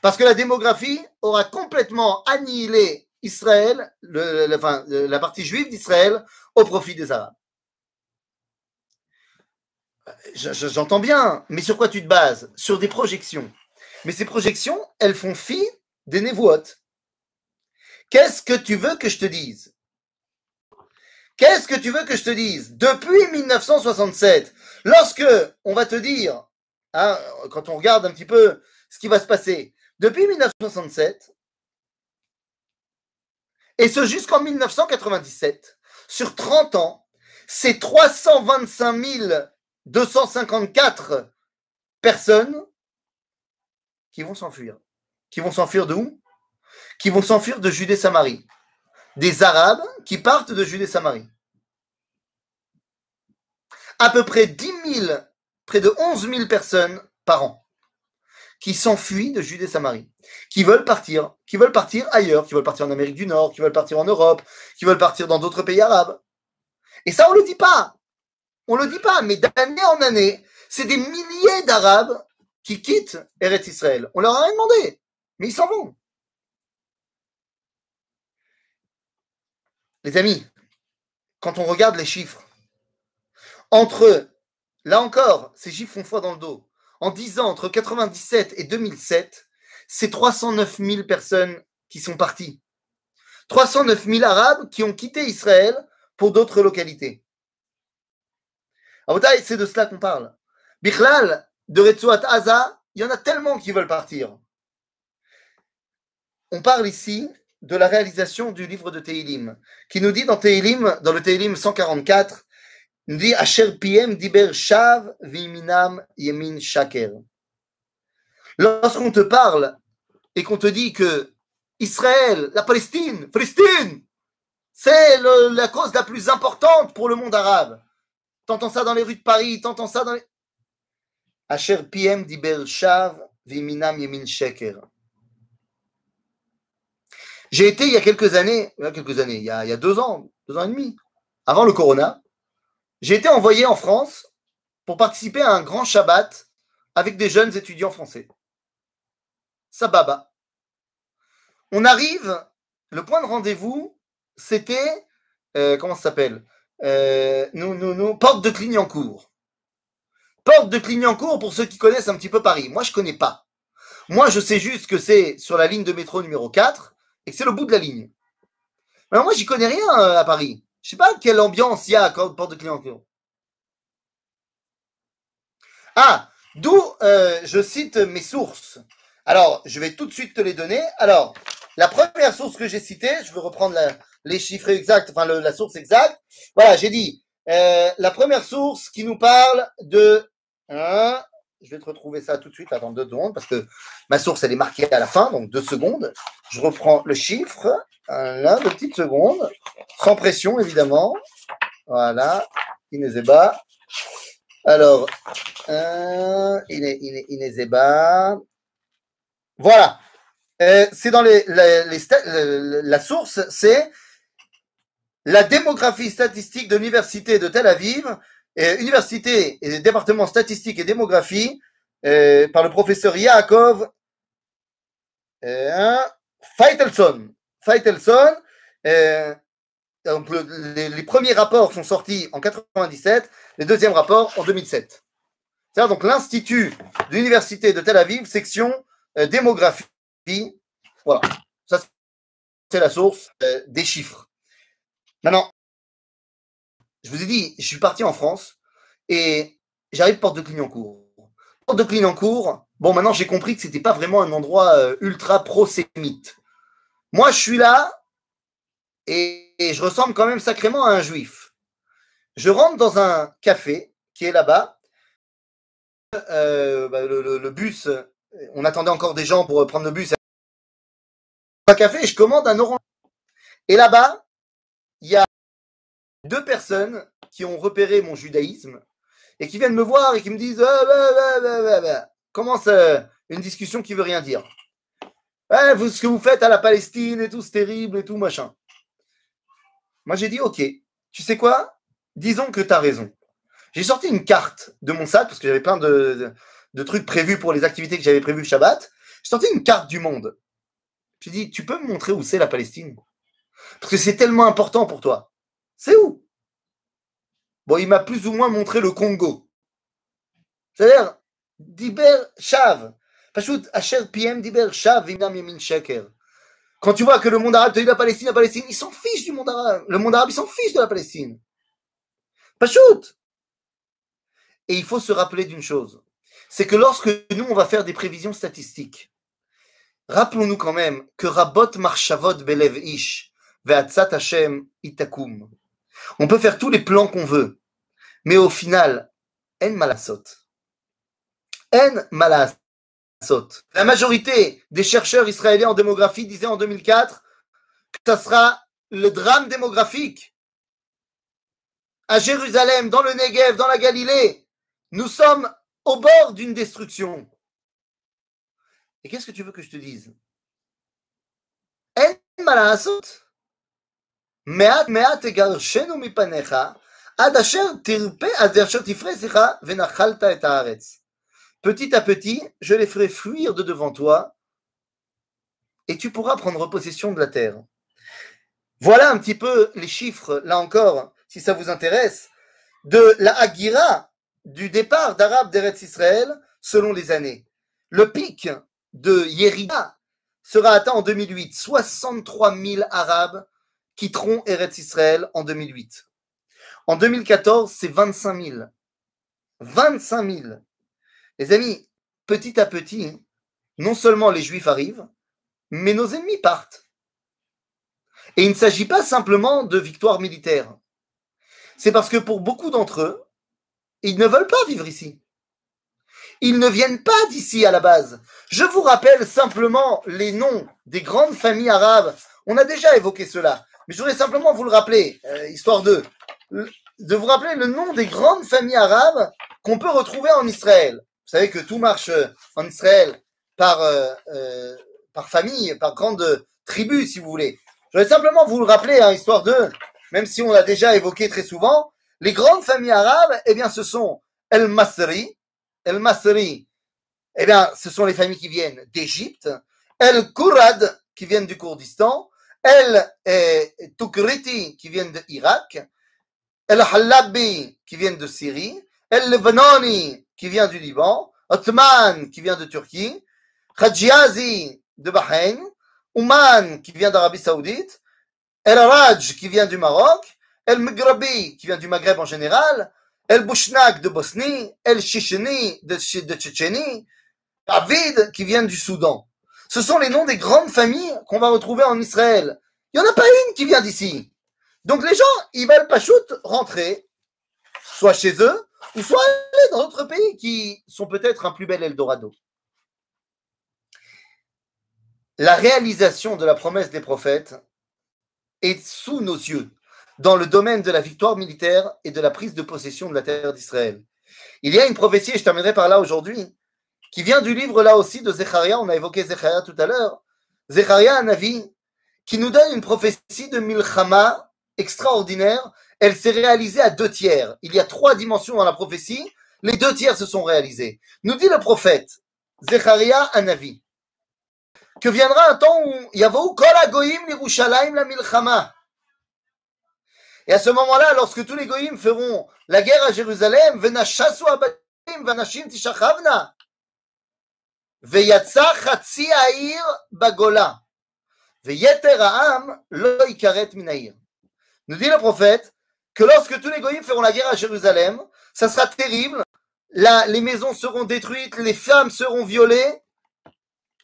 Parce que la démographie aura complètement annihilé Israël, la partie juive d'Israël, au profit des Arabes. J'entends bien, mais sur quoi tu te bases? Sur des projections. Mais ces projections, elles font fi des névoites. Qu'est-ce que tu veux que je te dise? Qu'est-ce que tu veux que je te dise? Depuis 1967, lorsque on va te dire, hein, quand on regarde un petit peu ce qui va se passer, depuis 1967, et ce jusqu'en 1997, sur 30 ans, c'est 325 000 254 personnes qui vont s'enfuir. Qui vont s'enfuir d'où qui vont s'enfuir de Judée-Samarie. Des Arabes qui partent de Judée-Samarie. À peu près 10 000, près de 11 000 personnes par an qui s'enfuient de Judée-Samarie, qui veulent partir, qui veulent partir ailleurs, qui veulent partir en Amérique du Nord, qui veulent partir en Europe, qui veulent partir dans d'autres pays arabes. Et ça, on le dit pas. On le dit pas, mais d'année en année, c'est des milliers d'Arabes qui quittent Eretz Israël. On leur a rien demandé, mais ils s'en vont. Les amis, quand on regarde les chiffres, entre là encore, ces chiffres font foi dans le dos. En 10 ans, entre 97 et 2007, c'est 309 000 personnes qui sont parties. 309 000 Arabes qui ont quitté Israël pour d'autres localités. C'est de cela qu'on parle. Bichlal, de Retsuat Aza, il y en a tellement qui veulent partir. On parle ici de la réalisation du livre de Teilim, qui nous dit dans Teilim, dans le Teilim 144, nous dit Asher Piem Diber Shav Viminam Yemin Shaker. Lorsqu'on te parle et qu'on te dit que Israël, la Palestine, Palestine, c'est la cause la plus importante pour le monde arabe. T'entends ça dans les rues de Paris, t'entends ça dans les. Asher Piem Diber Shav Viminam Yemin Shaker. J'ai été il y a quelques années, il y a quelques années, il y a, deux ans, deux ans et demi, avant le Corona, j'ai été envoyé en France pour participer à un grand Shabbat avec des jeunes étudiants français. Sababa. On arrive, le point de rendez-vous, c'était, euh, comment ça s'appelle? Euh, nous, nous, nous, Porte de Clignancourt. Porte de Clignancourt pour ceux qui connaissent un petit peu Paris. Moi, je connais pas. Moi, je sais juste que c'est sur la ligne de métro numéro 4 et que c'est le bout de la ligne. Mais moi, j'y connais rien euh, à Paris. Je sais pas quelle ambiance il y a à Porte de Clignancourt. Ah, d'où euh, je cite mes sources. Alors, je vais tout de suite te les donner. Alors, la première source que j'ai citée, je veux reprendre les chiffres exacts, enfin la source exacte. Voilà, j'ai dit euh, la première source qui nous parle de je vais te retrouver ça tout de suite, attends deux secondes, parce que ma source, elle est marquée à la fin, donc deux secondes. Je reprends le chiffre, là, deux petites secondes, sans pression, évidemment. Voilà, Inezeba. Alors, euh, Inezeba. Voilà. Euh, c'est dans les, la source, c'est la démographie statistique de l'université de Tel Aviv université et département statistique et démographie euh, par le professeur Yaakov euh, Feitelson. Feitelson euh, donc les, premiers rapports sont sortis en 97, les deuxièmes rapports en 2007. C'est donc l'Institut de l'Université de Tel Aviv, section démographie. Voilà, ça c'est la source des chiffres. Maintenant, je vous ai dit, je suis parti en France et j'arrive porte de Clignancourt. Porte de Clignancourt, bon, maintenant j'ai compris que ce n'était pas vraiment un endroit euh, ultra pro-sémite. Moi, je suis là et, je ressemble quand même sacrément à un juif. Je rentre dans un café qui est là-bas. Euh, bah, le, bus, on attendait encore des gens pour prendre le bus. Un café et je commande un orange. Et là-bas, deux personnes qui ont repéré mon judaïsme et qui viennent me voir et qui me disent ah, bah, bah, bah, commence euh, une discussion qui veut rien dire. vous, ce que vous faites à la Palestine et tout, c'est terrible et tout, machin. Moi, j'ai dit, ok, tu sais quoi? Disons que tu as raison. J'ai sorti une carte de mon sac, parce que j'avais plein de, de, trucs prévus pour les activités que j'avais prévues Shabbat. J'ai sorti une carte du monde. J'ai dit, tu peux me montrer où c'est la Palestine? Parce que c'est tellement important pour toi. C'est où? Bon, il m'a plus ou moins montré le Congo. C'est-à-dire, Diber Shav. Pachout, Asher PM Diber Shav, Yamin Sheker. Quand tu vois que le monde arabe te dit la Palestine, la Palestine, ils s'en fichent du monde arabe. Le monde arabe, il s'en fiche de la Palestine. Pachout. Et il faut se rappeler d'une chose. C'est que lorsque nous, on va faire des prévisions statistiques, rappelons-nous quand même que Rabot Marshavot Belev Ish, Ve'atzat Hashem Itakum. On peut faire tous les plans qu'on veut, mais au final, en malasot. En malas. La majorité des chercheurs israéliens en démographie disaient en 2004 que ça sera le drame démographique. À Jérusalem, dans le Negev, dans la Galilée, nous sommes au bord d'une destruction. Et qu'est-ce que tu veux que je te dise? Petit à petit, je les ferai fuir de devant toi, et tu pourras prendre possession de la terre. Voilà un petit peu les chiffres, là encore, si ça vous intéresse, de la Hagira, du départ d'Arabes d'Eretz Israël, selon les années. Le pic de Yerida sera atteint en 2008. 63 000 Arabes quitteront Eretz Israël en 2008. En 2014, c'est 25 000. 25 000. Les amis, petit à petit, non seulement les Juifs arrivent, mais nos ennemis partent. Et il ne s'agit pas simplement de victoire militaire. C'est parce que pour beaucoup d'entre eux, ils ne veulent pas vivre ici. Ils ne viennent pas d'ici à la base. Je vous rappelle simplement les noms des grandes familles arabes. On a déjà évoqué cela, mais je voudrais simplement vous le rappeler, euh, histoire de, de vous rappeler le nom des grandes familles arabes qu'on peut retrouver en Israël. Vous savez que tout marche euh, en Israël par, euh, euh, par famille, par grande tribu, si vous voulez. Je vais simplement vous le rappeler, hein, histoire de, même si on l'a déjà évoqué très souvent, les grandes familles arabes, eh bien, ce sont El Masri. El Masri, eh bien, ce sont les familles qui viennent d'Égypte. El Kourad, qui viennent du Kurdistan. El Tukriti, qui viennent d'Irak. El Halabi, qui viennent de Syrie. El Lebanoni, qui vient du Liban, Otman qui vient de Turquie, Khajiazi de Bahreïn, Ouman qui vient d'Arabie Saoudite, El Raj qui vient du Maroc, El Migrabi qui vient du Maghreb en général, El Bouchnak de Bosnie, El Chicheni de, de Tchétchénie, David qui vient du Soudan. Ce sont les noms des grandes familles qu'on va retrouver en Israël. Il n'y en a pas une qui vient d'ici. Donc les gens, ils veulent pas rentrer, soit chez eux, ou soit aller dans d'autres pays qui sont peut-être un plus bel Eldorado. La réalisation de la promesse des prophètes est sous nos yeux dans le domaine de la victoire militaire et de la prise de possession de la terre d'Israël. Il y a une prophétie, et je terminerai par là aujourd'hui, qui vient du livre là aussi de Zecharia, on a évoqué Zecharia tout à l'heure, Zecharia, un avis, qui nous donne une prophétie de Milchama extraordinaire elle s'est réalisée à deux tiers. Il y a trois dimensions dans la prophétie. Les deux tiers se sont réalisés. Nous dit le prophète, Zecharia Anavi, que viendra un temps où Yavou Kol Agoyim Yerushalayim la Milchama. Et à ce moment-là, lorsque tous les goyim feront la guerre à Jérusalem, Venashasu Abatim, Vanashim Tishachavna, Veyeter Ha'am Lo Ikaret Minaïr. Nous dit le prophète, que lorsque tous les goyim feront la guerre à Jérusalem, ça sera terrible. Les maisons seront détruites, les femmes seront violées,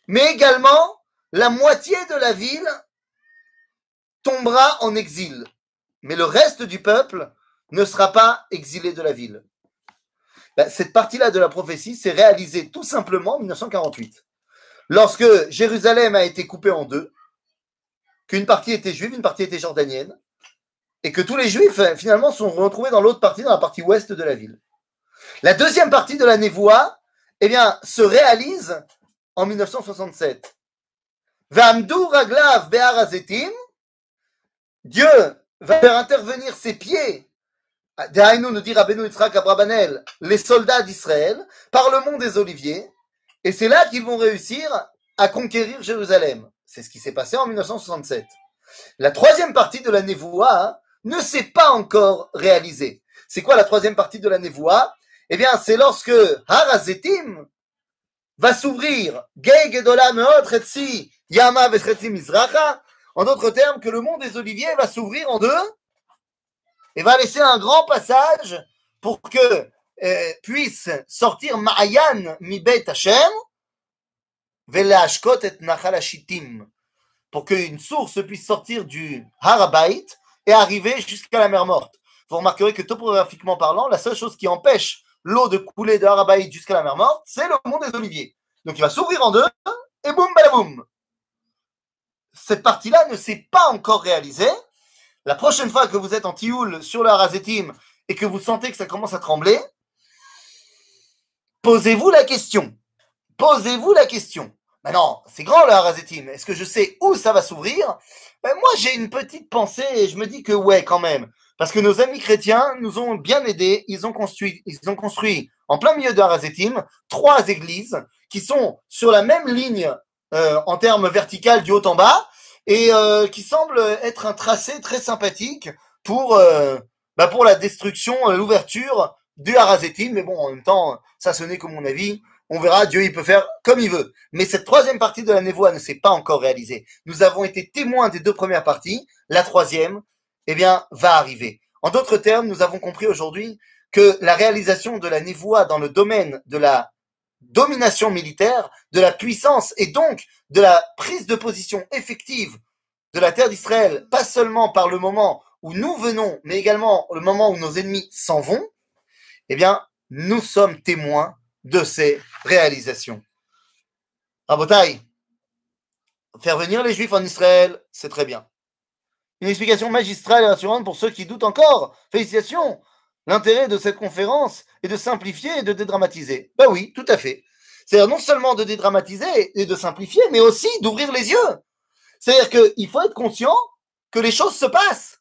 mais également la moitié de la ville tombera en exil. Mais le reste du peuple ne sera pas exilé de la ville. Ben, cette partie-là de la prophétie s'est réalisée tout simplement en 1948. Lorsque Jérusalem a été coupée en deux, qu'une partie était juive, une partie était jordanienne, et que tous les juifs euh, finalement sont retrouvés dans l'autre partie, dans la partie ouest de la ville. La deuxième partie de la névoie, eh bien, se réalise en 1967. raglav Dieu va faire intervenir ses pieds, nous dit Rabbeinu Yitzhak Abrabanel, les soldats d'Israël, par le mont des Oliviers, et c'est là qu'ils vont réussir à conquérir Jérusalem. C'est ce qui s'est passé en 1967. La troisième partie de la névoie, ne s'est pas encore réalisé. C'est quoi la troisième partie de la névoie? Eh bien, c'est lorsque Harazetim va s'ouvrir, Yama en d'autres termes, que le mont des Oliviers va s'ouvrir en deux et va laisser un grand passage pour que euh, puisse sortir Ma'ayan Mibet Hashem, et Nachal pour qu'une source puisse sortir du Harabait et arriver jusqu'à la mer morte. Vous remarquerez que topographiquement parlant, la seule chose qui empêche l'eau de couler de Harabaïd jusqu'à la mer morte, c'est le mont des Oliviers. Donc il va s'ouvrir en deux, et boum, balaboum. Cette partie-là ne s'est pas encore réalisée. La prochaine fois que vous êtes en tioul sur le Harazetim et que vous sentez que ça commence à trembler, posez-vous la question. Posez-vous la question. Maintenant, c'est grand le Harazetim. Est-ce que je sais où ça va s'ouvrir? Ben, Moi, j'ai une petite pensée et je me dis que ouais, quand même. Parce que nos amis chrétiens nous ont bien aidés. Ils ont construit, en plein milieu de Harazetim trois églises qui sont sur la même ligne euh, en termes vertical du haut en bas et euh, qui semble être un tracé très sympathique pour, euh, bah pour la destruction, l'ouverture du Harazetim. Mais bon, en même temps, ça ce n'est que mon avis. On verra, Dieu il peut faire comme il veut. Mais cette troisième partie de la névoie ne s'est pas encore réalisée. Nous avons été témoins des deux premières parties. La troisième, eh bien, va arriver. En d'autres termes, nous avons compris aujourd'hui que la réalisation de la névoie dans le domaine de la domination militaire, de la puissance et donc de la prise de position effective de la terre d'Israël, pas seulement par le moment où nous venons, mais également le moment où nos ennemis s'en vont, eh bien, nous sommes témoins de ces réalisations. Rabotai, faire venir les Juifs en Israël, c'est très bien. Une explication magistrale et rassurante pour ceux qui doutent encore. Félicitations. L'intérêt de cette conférence est de simplifier et de dédramatiser. Ben oui, tout à fait. C'est-à-dire non seulement de dédramatiser et de simplifier, mais aussi d'ouvrir les yeux. C'est-à-dire qu'il faut être conscient que les choses se passent.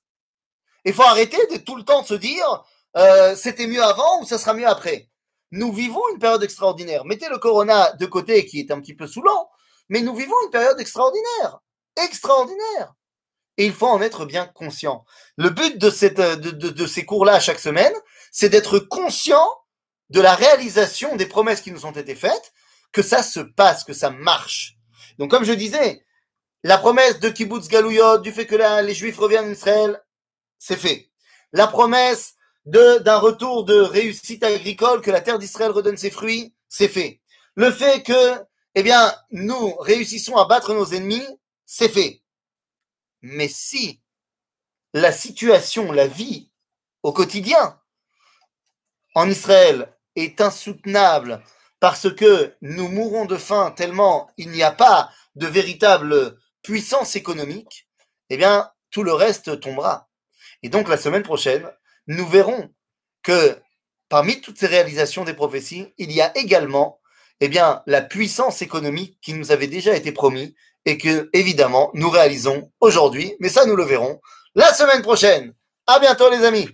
Il faut arrêter de tout le temps se dire euh, c'était mieux avant ou ça sera mieux après. Nous vivons une période extraordinaire. Mettez le corona de côté qui est un petit peu saoulant, mais nous vivons une période extraordinaire. Extraordinaire. Et il faut en être bien conscient. Le but de, de, ces cours-là chaque semaine, c'est d'être conscient de la réalisation des promesses qui nous ont été faites, que ça se passe, que ça marche. Donc, comme je disais, la promesse de Kibbutz Galouyot, du fait que les Juifs reviennent en Israël, c'est fait. La promesse d'un retour de réussite agricole, que la terre d'Israël redonne ses fruits, c'est fait. Le fait que, eh bien, nous réussissons à battre nos ennemis, c'est fait. Mais si la situation, la vie au quotidien en Israël est insoutenable parce que nous mourons de faim tellement il n'y a pas de véritable puissance économique, eh bien, tout le reste tombera. Et donc, la semaine prochaine, nous verrons que parmi toutes ces réalisations des prophéties, il y a également eh bien, la puissance économique qui nous avait déjà été promis et que, évidemment, nous réalisons aujourd'hui. Mais ça, nous le verrons la semaine prochaine. À bientôt, les amis.